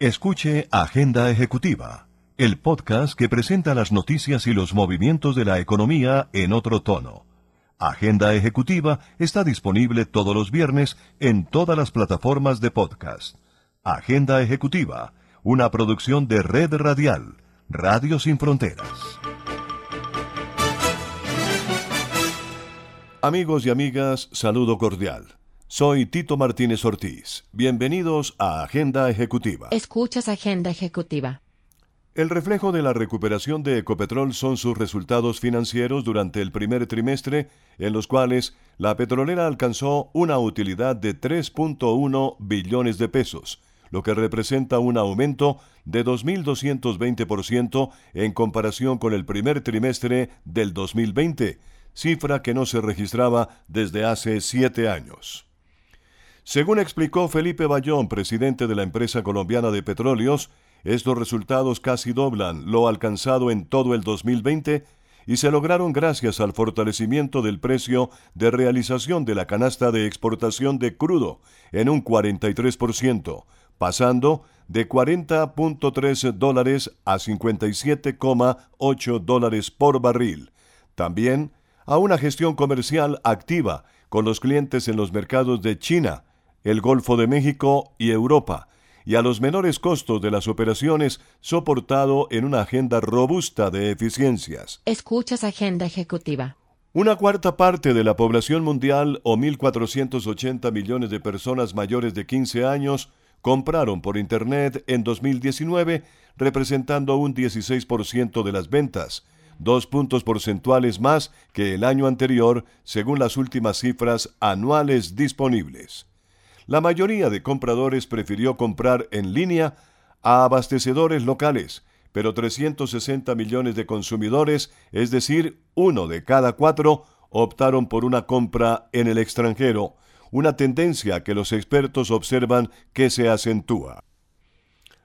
Escuche Agenda Ejecutiva, el podcast que presenta las noticias y los movimientos de la economía en otro tono. Agenda Ejecutiva está disponible todos los viernes en todas las plataformas de podcast. Agenda Ejecutiva, una producción de Red Radial, Radio Sin Fronteras. Amigos y amigas, saludo cordial. Soy Tito Martínez Ortiz. Bienvenidos a Agenda Ejecutiva. Escuchas Agenda Ejecutiva. El reflejo de la recuperación de Ecopetrol son sus resultados financieros durante el primer trimestre, en los cuales la petrolera alcanzó una utilidad de 3.1 billones de pesos, lo que representa un aumento de 2.220% en comparación con el primer trimestre del 2020, cifra que no se registraba desde hace siete años. Según explicó Felipe Bayón, presidente de la empresa colombiana de petróleos, estos resultados casi doblan lo alcanzado en todo el 2020 y se lograron gracias al fortalecimiento del precio de realización de la canasta de exportación de crudo en un 43%, pasando de 40.3 dólares a 57,8 dólares por barril. También a una gestión comercial activa con los clientes en los mercados de China, el Golfo de México y Europa, y a los menores costos de las operaciones soportado en una agenda robusta de eficiencias. Escuchas Agenda Ejecutiva. Una cuarta parte de la población mundial, o 1.480 millones de personas mayores de 15 años, compraron por Internet en 2019, representando un 16% de las ventas, dos puntos porcentuales más que el año anterior, según las últimas cifras anuales disponibles la mayoría de compradores prefirió comprar en línea a abastecedores locales, pero 360 millones de consumidores, es decir, uno de cada cuatro, optaron por una compra en el extranjero, una tendencia que los expertos observan que se acentúa.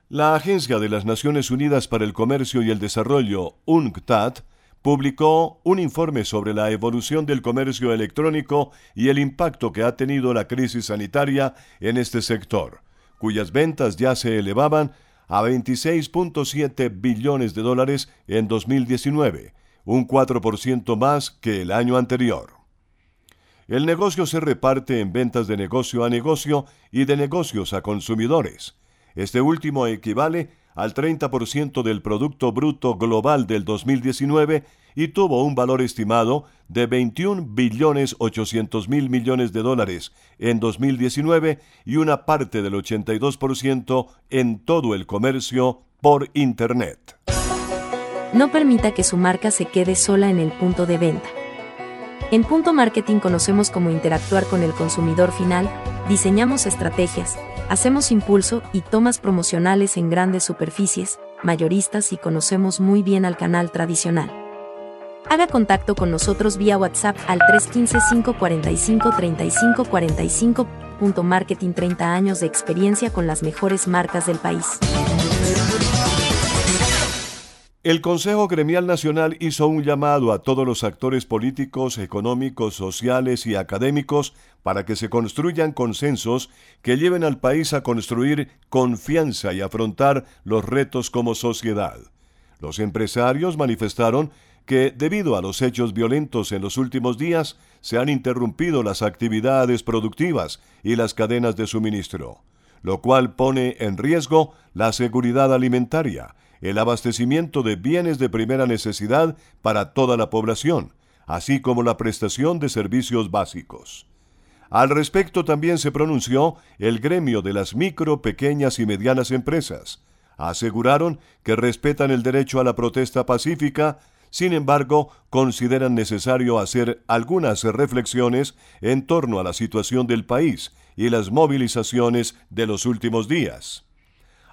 La Agencia de las Naciones Unidas para el Comercio y el Desarrollo, UNCTAD, publicó un informe sobre la evolución del comercio electrónico y el impacto que ha tenido la crisis sanitaria en este sector, cuyas ventas ya se elevaban a 26.7 billones de dólares en 2019, un 4% más que el año anterior. El negocio se reparte en ventas de negocio a negocio y de negocios a consumidores. Este último equivale al 30% del Producto Bruto Global del 2019 y tuvo un valor estimado de 21 billones 800 mil millones de dólares en 2019 y una parte del 82% en todo el comercio por Internet. No permita que su marca se quede sola en el punto de venta. En Punto Marketing conocemos cómo interactuar con el consumidor final, diseñamos estrategias, hacemos impulso y tomas promocionales en grandes superficies, mayoristas y conocemos muy bien al canal tradicional. Haga contacto con nosotros vía WhatsApp al 315-545-3545. Punto Marketing 30 años de experiencia con las mejores marcas del país. El Consejo Gremial Nacional hizo un llamado a todos los actores políticos, económicos, sociales y académicos para que se construyan consensos que lleven al país a construir confianza y afrontar los retos como sociedad. Los empresarios manifestaron que, debido a los hechos violentos en los últimos días, se han interrumpido las actividades productivas y las cadenas de suministro, lo cual pone en riesgo la seguridad alimentaria, el abastecimiento de bienes de primera necesidad para toda la población, así como la prestación de servicios básicos. Al respecto también se pronunció el gremio de las micro, pequeñas y medianas empresas. Aseguraron que respetan el derecho a la protesta pacífica, sin embargo, consideran necesario hacer algunas reflexiones en torno a la situación del país y las movilizaciones de los últimos días.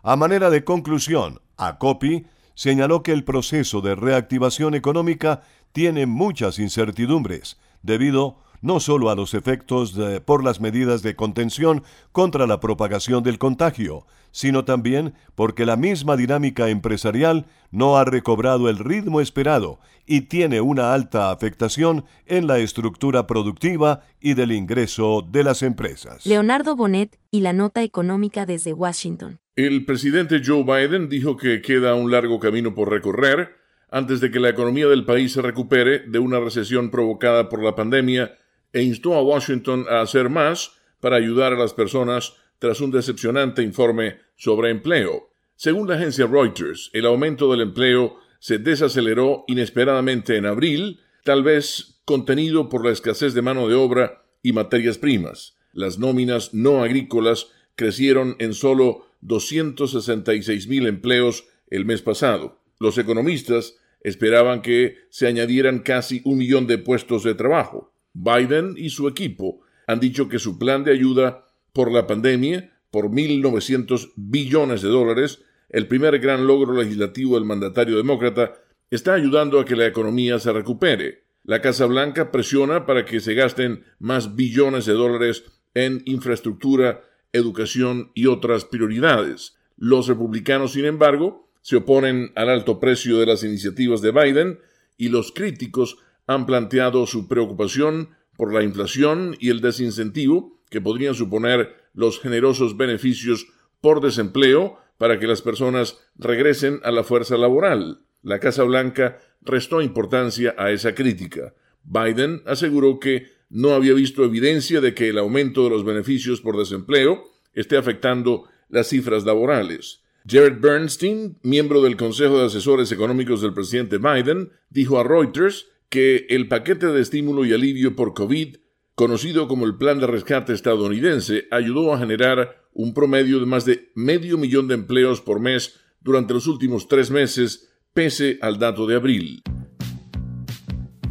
A manera de conclusión, ACOPI señaló que el proceso de reactivación económica tiene muchas incertidumbres, debido no solo a los efectos por las medidas de contención contra la propagación del contagio, sino también porque la misma dinámica empresarial no ha recobrado el ritmo esperado y tiene una alta afectación en la estructura productiva y del ingreso de las empresas. Leonardo Bonet y la nota económica desde Washington. El presidente Joe Biden dijo que queda un largo camino por recorrer antes de que la economía del país se recupere de una recesión provocada por la pandemia e instó a Washington a hacer más para ayudar a las personas tras un decepcionante informe sobre empleo. Según la agencia Reuters, el aumento del empleo se desaceleró inesperadamente en abril, tal vez contenido por la escasez de mano de obra y materias primas. Las nóminas no agrícolas crecieron en solo 266 mil empleos el mes pasado. Los economistas esperaban que se añadieran casi un millón de puestos de trabajo. Biden y su equipo han dicho que su plan de ayuda por la pandemia, por 1.900 billones de dólares, el primer gran logro legislativo del mandatario demócrata, está ayudando a que la economía se recupere. La Casa Blanca presiona para que se gasten más billones de dólares en infraestructura, educación y otras prioridades. Los republicanos, sin embargo, se oponen al alto precio de las iniciativas de Biden y los críticos han planteado su preocupación por la inflación y el desincentivo que podrían suponer los generosos beneficios por desempleo para que las personas regresen a la fuerza laboral. La Casa Blanca restó importancia a esa crítica. Biden aseguró que no había visto evidencia de que el aumento de los beneficios por desempleo esté afectando las cifras laborales. Jared Bernstein, miembro del Consejo de Asesores Económicos del presidente Biden, dijo a Reuters que el paquete de estímulo y alivio por COVID, conocido como el Plan de Rescate estadounidense, ayudó a generar un promedio de más de medio millón de empleos por mes durante los últimos tres meses, pese al dato de abril.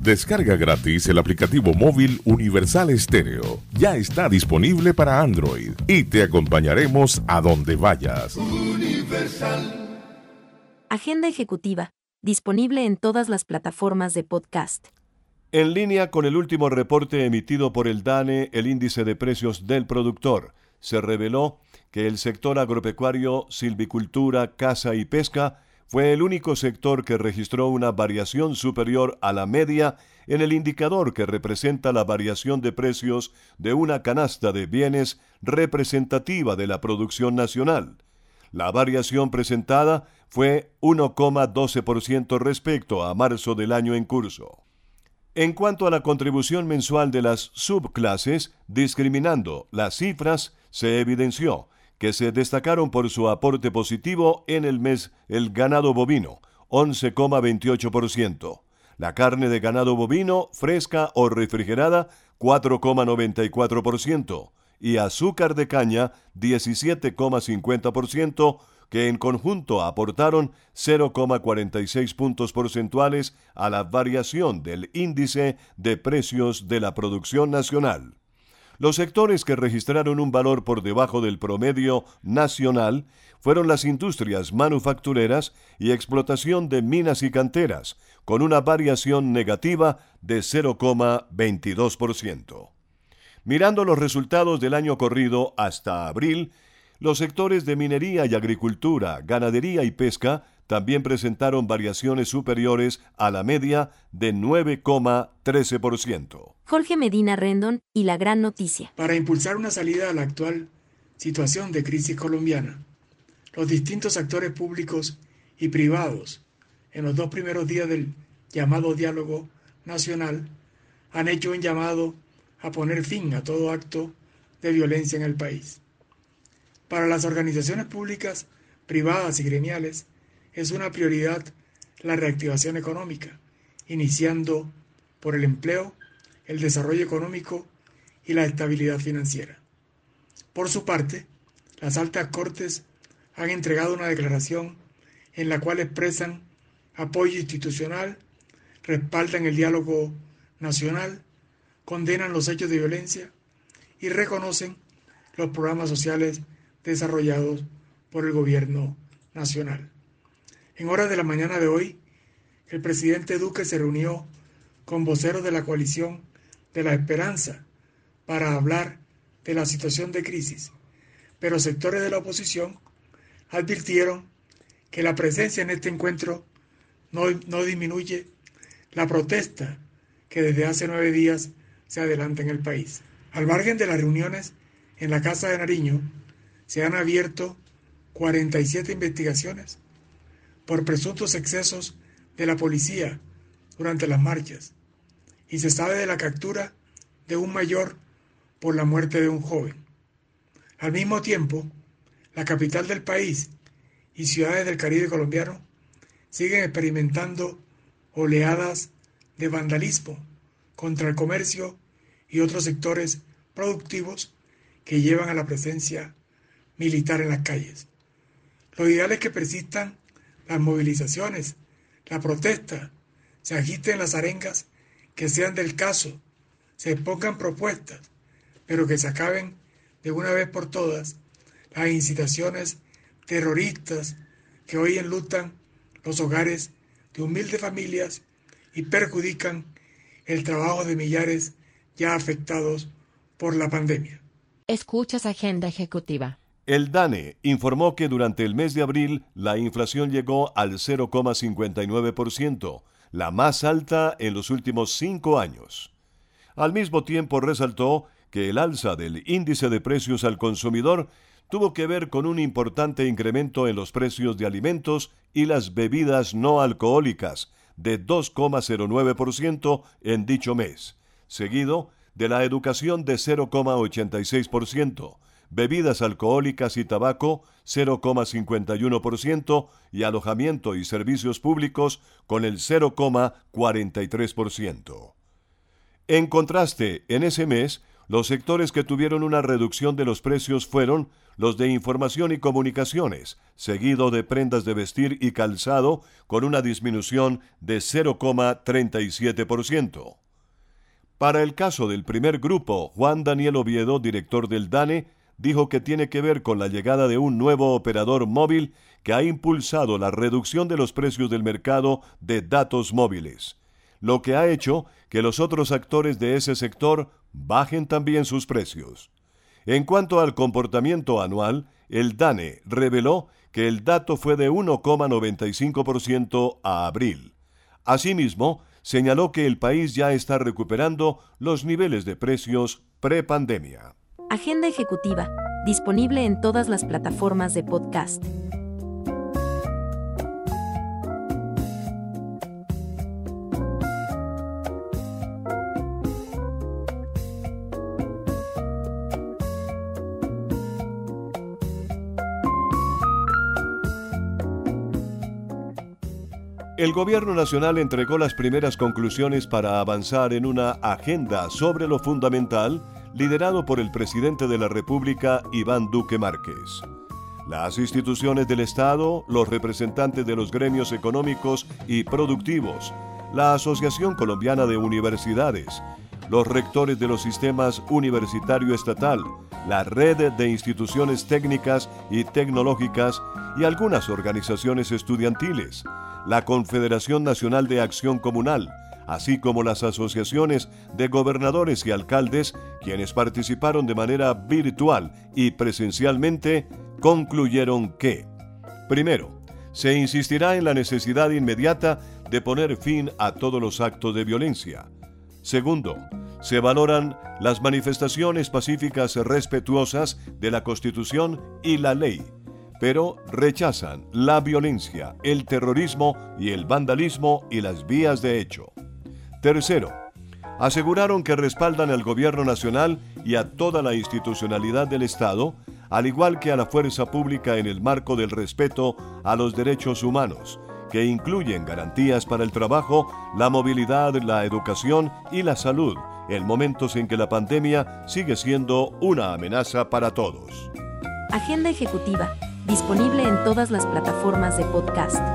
Descarga gratis el aplicativo móvil Universal Estéreo. Ya está disponible para Android y te acompañaremos a donde vayas. Agenda ejecutiva disponible en todas las plataformas de podcast. En línea con el último reporte emitido por el DANE, el índice de precios del productor, se reveló que el sector agropecuario, silvicultura, caza y pesca fue el único sector que registró una variación superior a la media en el indicador que representa la variación de precios de una canasta de bienes representativa de la producción nacional. La variación presentada fue 1,12% respecto a marzo del año en curso. En cuanto a la contribución mensual de las subclases, discriminando las cifras, se evidenció que se destacaron por su aporte positivo en el mes el ganado bovino, 11,28%, la carne de ganado bovino fresca o refrigerada, 4,94%, y azúcar de caña 17,50%, que en conjunto aportaron 0,46 puntos porcentuales a la variación del índice de precios de la producción nacional. Los sectores que registraron un valor por debajo del promedio nacional fueron las industrias manufactureras y explotación de minas y canteras, con una variación negativa de 0,22%. Mirando los resultados del año corrido hasta abril, los sectores de minería y agricultura, ganadería y pesca también presentaron variaciones superiores a la media de 9,13%. Jorge Medina Rendon y la gran noticia. Para impulsar una salida a la actual situación de crisis colombiana, los distintos actores públicos y privados en los dos primeros días del llamado diálogo nacional han hecho un llamado a poner fin a todo acto de violencia en el país. Para las organizaciones públicas, privadas y gremiales, es una prioridad la reactivación económica, iniciando por el empleo, el desarrollo económico y la estabilidad financiera. Por su parte, las altas cortes han entregado una declaración en la cual expresan apoyo institucional, respaldan el diálogo nacional condenan los hechos de violencia y reconocen los programas sociales desarrollados por el gobierno nacional. En horas de la mañana de hoy, el presidente Duque se reunió con voceros de la coalición de la esperanza para hablar de la situación de crisis, pero sectores de la oposición advirtieron que la presencia en este encuentro no, no disminuye la protesta que desde hace nueve días se adelanta en el país. Al margen de las reuniones en la Casa de Nariño, se han abierto 47 investigaciones por presuntos excesos de la policía durante las marchas y se sabe de la captura de un mayor por la muerte de un joven. Al mismo tiempo, la capital del país y ciudades del Caribe colombiano siguen experimentando oleadas de vandalismo contra el comercio y otros sectores productivos que llevan a la presencia militar en las calles. Lo ideal es que persistan las movilizaciones, la protesta, se agiten las arengas que sean del caso, se pongan propuestas, pero que se acaben de una vez por todas las incitaciones terroristas que hoy enlutan los hogares de humildes familias y perjudican el trabajo de millares ya afectados por la pandemia. Escuchas Agenda Ejecutiva. El DANE informó que durante el mes de abril la inflación llegó al 0,59%, la más alta en los últimos cinco años. Al mismo tiempo resaltó que el alza del índice de precios al consumidor tuvo que ver con un importante incremento en los precios de alimentos y las bebidas no alcohólicas, de 2,09% en dicho mes, seguido de la educación de 0,86%, bebidas alcohólicas y tabaco 0,51% y alojamiento y servicios públicos con el 0,43%. En contraste, en ese mes, los sectores que tuvieron una reducción de los precios fueron los de información y comunicaciones, seguido de prendas de vestir y calzado, con una disminución de 0,37%. Para el caso del primer grupo, Juan Daniel Oviedo, director del DANE, dijo que tiene que ver con la llegada de un nuevo operador móvil que ha impulsado la reducción de los precios del mercado de datos móviles, lo que ha hecho que los otros actores de ese sector bajen también sus precios. En cuanto al comportamiento anual, el DANE reveló que el dato fue de 1,95% a abril. Asimismo, señaló que el país ya está recuperando los niveles de precios prepandemia. Agenda ejecutiva, disponible en todas las plataformas de podcast. El Gobierno Nacional entregó las primeras conclusiones para avanzar en una agenda sobre lo fundamental liderado por el presidente de la República, Iván Duque Márquez. Las instituciones del Estado, los representantes de los gremios económicos y productivos, la Asociación Colombiana de Universidades, los rectores de los sistemas universitario estatal, la red de instituciones técnicas y tecnológicas y algunas organizaciones estudiantiles, la Confederación Nacional de Acción Comunal, así como las asociaciones de gobernadores y alcaldes, quienes participaron de manera virtual y presencialmente, concluyeron que, primero, se insistirá en la necesidad inmediata de poner fin a todos los actos de violencia. Segundo, se valoran las manifestaciones pacíficas respetuosas de la Constitución y la ley, pero rechazan la violencia, el terrorismo y el vandalismo y las vías de hecho. Tercero, aseguraron que respaldan al gobierno nacional y a toda la institucionalidad del Estado, al igual que a la fuerza pública en el marco del respeto a los derechos humanos, que incluyen garantías para el trabajo, la movilidad, la educación y la salud, en momentos en que la pandemia sigue siendo una amenaza para todos. Agenda Ejecutiva, disponible en todas las plataformas de podcast.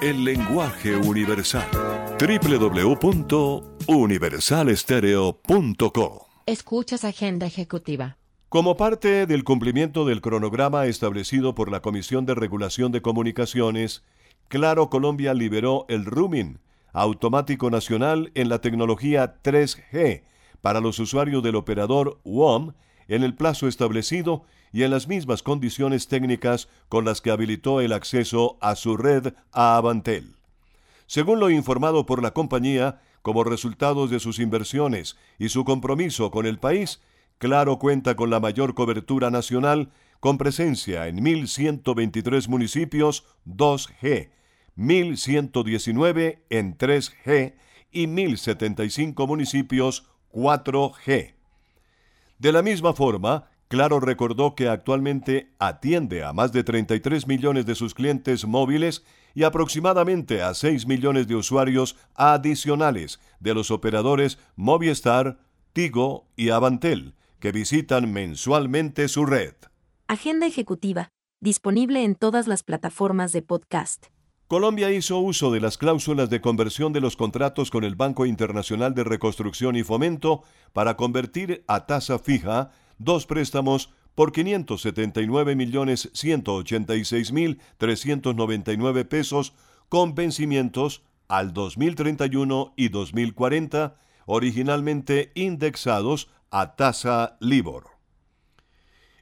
el lenguaje universal. www.universalestereo.com Escuchas Agenda Ejecutiva. Como parte del cumplimiento del cronograma establecido por la Comisión de Regulación de Comunicaciones, Claro Colombia liberó el roaming automático nacional en la tecnología 3G para los usuarios del operador WOM en el plazo establecido y en las mismas condiciones técnicas con las que habilitó el acceso a su red a Avantel. Según lo informado por la compañía, como resultado de sus inversiones y su compromiso con el país, Claro cuenta con la mayor cobertura nacional, con presencia en 1.123 municipios 2G, 1.119 en 3G y 1.075 municipios 4G. De la misma forma, Claro recordó que actualmente atiende a más de 33 millones de sus clientes móviles y aproximadamente a 6 millones de usuarios adicionales de los operadores Movistar, Tigo y Avantel, que visitan mensualmente su red. Agenda ejecutiva, disponible en todas las plataformas de podcast. Colombia hizo uso de las cláusulas de conversión de los contratos con el Banco Internacional de Reconstrucción y Fomento para convertir a tasa fija dos préstamos por 579.186.399 pesos con vencimientos al 2031 y 2040, originalmente indexados a tasa LIBOR.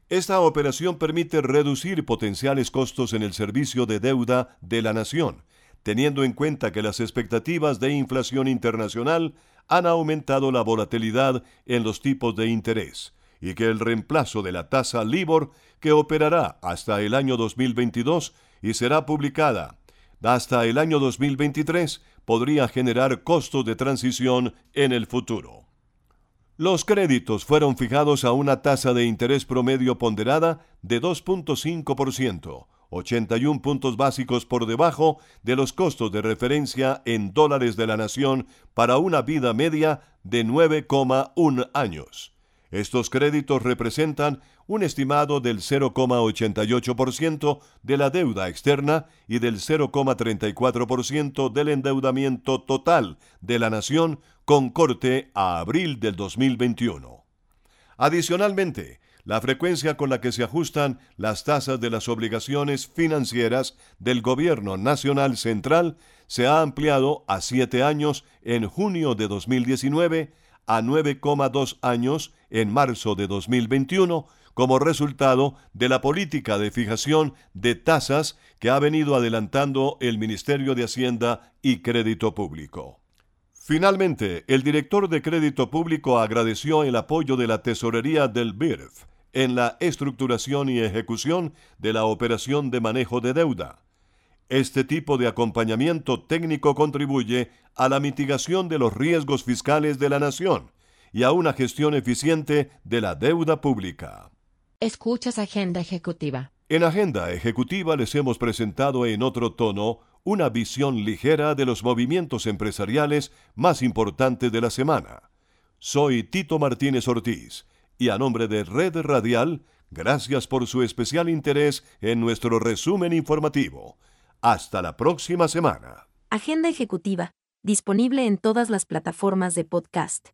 Esta operación permite reducir potenciales costos en el servicio de deuda de la nación, teniendo en cuenta que las expectativas de inflación internacional han aumentado la volatilidad en los tipos de interés y que el reemplazo de la tasa LIBOR, que operará hasta el año 2022 y será publicada hasta el año 2023, podría generar costos de transición en el futuro. Los créditos fueron fijados a una tasa de interés promedio ponderada de 2.5%, 81 puntos básicos por debajo de los costos de referencia en dólares de la nación para una vida media de 9,1 años. Estos créditos representan un estimado del 0,88% de la deuda externa y del 0,34% del endeudamiento total de la nación con corte a abril del 2021. Adicionalmente, la frecuencia con la que se ajustan las tasas de las obligaciones financieras del Gobierno Nacional Central se ha ampliado a siete años en junio de 2019 a 9,2 años en marzo de 2021 como resultado de la política de fijación de tasas que ha venido adelantando el Ministerio de Hacienda y Crédito Público. Finalmente, el director de Crédito Público agradeció el apoyo de la Tesorería del BIRF en la estructuración y ejecución de la operación de manejo de deuda. Este tipo de acompañamiento técnico contribuye a la mitigación de los riesgos fiscales de la nación y a una gestión eficiente de la deuda pública. Escuchas Agenda Ejecutiva. En Agenda Ejecutiva les hemos presentado en otro tono una visión ligera de los movimientos empresariales más importantes de la semana. Soy Tito Martínez Ortiz y a nombre de Red Radial, gracias por su especial interés en nuestro resumen informativo. Hasta la próxima semana. Agenda ejecutiva, disponible en todas las plataformas de podcast.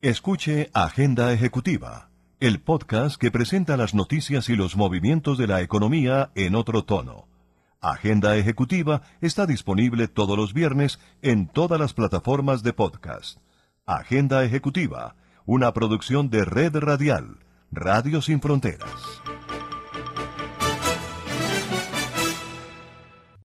Escuche Agenda Ejecutiva, el podcast que presenta las noticias y los movimientos de la economía en otro tono. Agenda Ejecutiva está disponible todos los viernes en todas las plataformas de podcast. Agenda Ejecutiva, una producción de Red Radial, Radio Sin Fronteras.